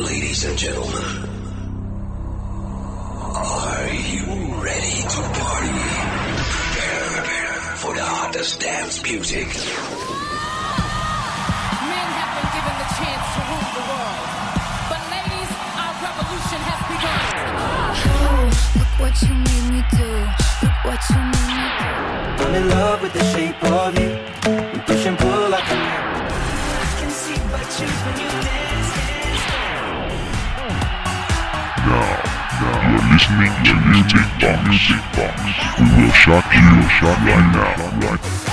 Ladies and gentlemen, are you ready to party? Prepare for the hottest dance music. Men have been given the chance to rule the world. But ladies, our revolution has begun. Look what you made me do. Look what you made me do. I'm in love with the shape of you. Listening to Music Box. We will shock you, right now. Right.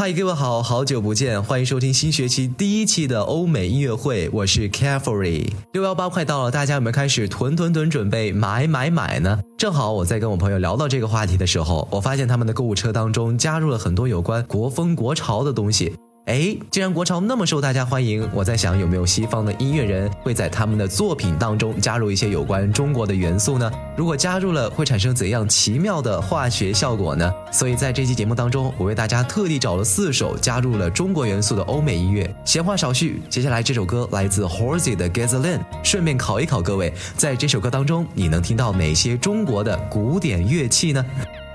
嗨，各位好，好久不见，欢迎收听新学期第一期的欧美音乐会，我是 Carefree。六幺八快到了，大家有没有开始囤囤囤准备买买买呢？正好我在跟我朋友聊到这个话题的时候，我发现他们的购物车当中加入了很多有关国风国潮的东西。哎，既然国潮那么受大家欢迎，我在想有没有西方的音乐人会在他们的作品当中加入一些有关中国的元素呢？如果加入了，会产生怎样奇妙的化学效果呢？所以在这期节目当中，我为大家特地找了四首加入了中国元素的欧美音乐。闲话少叙，接下来这首歌来自 Horsey 的 Gasoline。顺便考一考各位，在这首歌当中，你能听到哪些中国的古典乐器呢？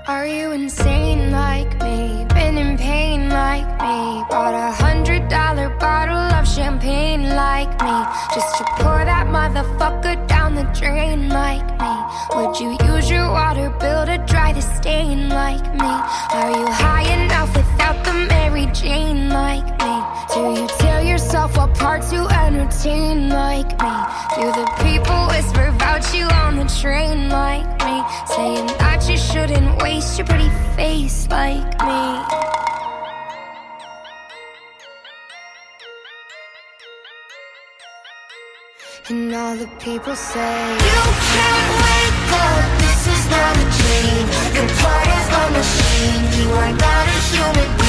Are you insane like me? Been in pain like me? Bought a hundred dollar bottle of champagne like me? Just to pour that motherfucker down the drain like me? Would you use your water bill to dry the stain like me? Are you high enough without the Mary Jane like me? Do you tear yourself apart to entertain like me? Do the people whisper about you on the train like me? Saying that you shouldn't waste your pretty face like me. And all the people say You can't wake up, this is not a dream Your part is a machine, you are not a human being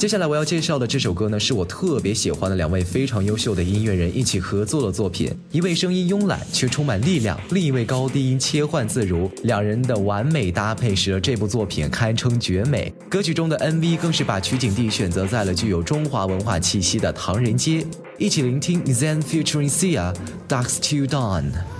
接下来我要介绍的这首歌呢，是我特别喜欢的两位非常优秀的音乐人一起合作的作品。一位声音慵懒却充满力量，另一位高低音切换自如，两人的完美搭配使得这部作品堪称绝美。歌曲中的 MV 更是把取景地选择在了具有中华文化气息的唐人街。一起聆听 Zen featuring Sia Ducks to Dawn。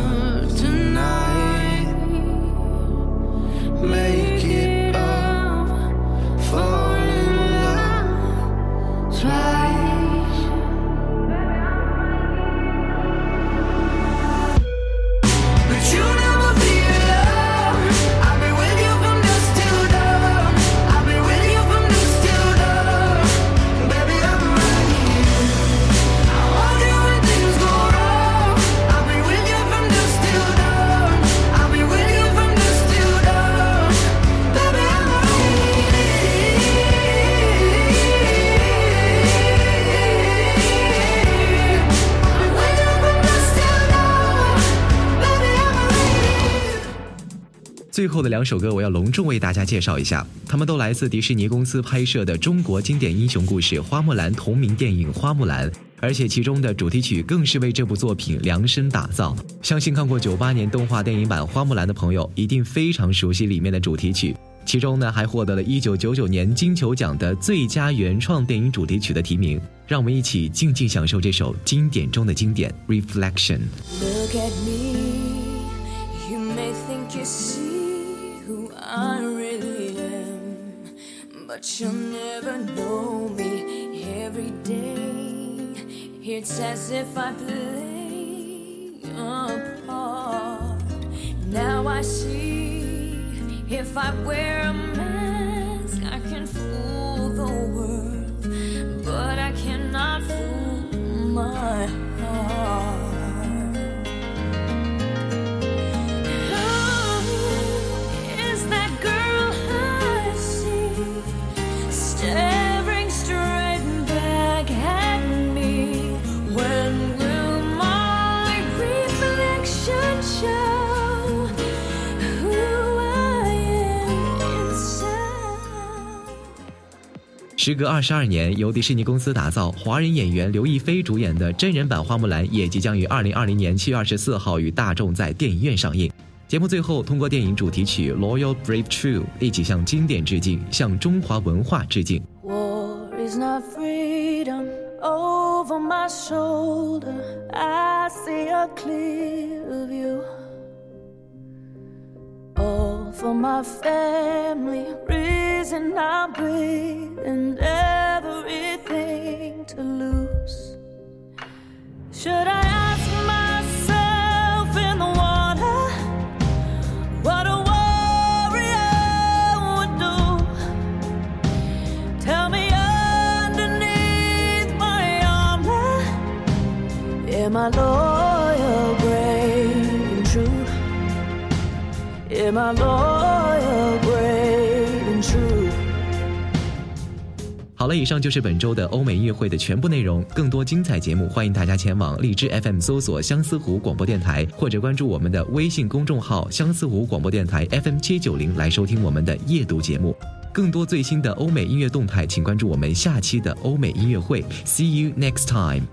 最后的两首歌，我要隆重为大家介绍一下，他们都来自迪士尼公司拍摄的中国经典英雄故事《花木兰》同名电影《花木兰》。而且其中的主题曲更是为这部作品量身打造。相信看过九八年动画电影版《花木兰》的朋友，一定非常熟悉里面的主题曲。其中呢，还获得了一九九九年金球奖的最佳原创电影主题曲的提名。让我们一起静静享受这首经典中的经典《Reflection》。Look at me. You may think you see who I really am, but you'll never know me every day. It's as if I play a part. Now I see if I wear a mask, I can fool the world, but I cannot fool my heart. 时隔二十二年，由迪士尼公司打造、华人演员刘亦菲主演的真人版《花木兰》也即将于二零二零年七月二十四号与大众在电影院上映。节目最后通过电影主题曲《Loyal Brave True》一起向经典致敬，向中华文化致敬。War is not freedom over my shoulder. I see a clear view. For my family, reason breathing, everything 好了，以上就是本周的欧美音乐会的全部内容。更多精彩节目，欢迎大家前往荔枝 FM 搜索相思湖广播电台，或者关注我们的微信公众号相思湖广播电台 FM 七九零来收听我们的夜读节目。更多最新的欧美音乐动态，请关注我们下期的欧美音乐会。See you next time.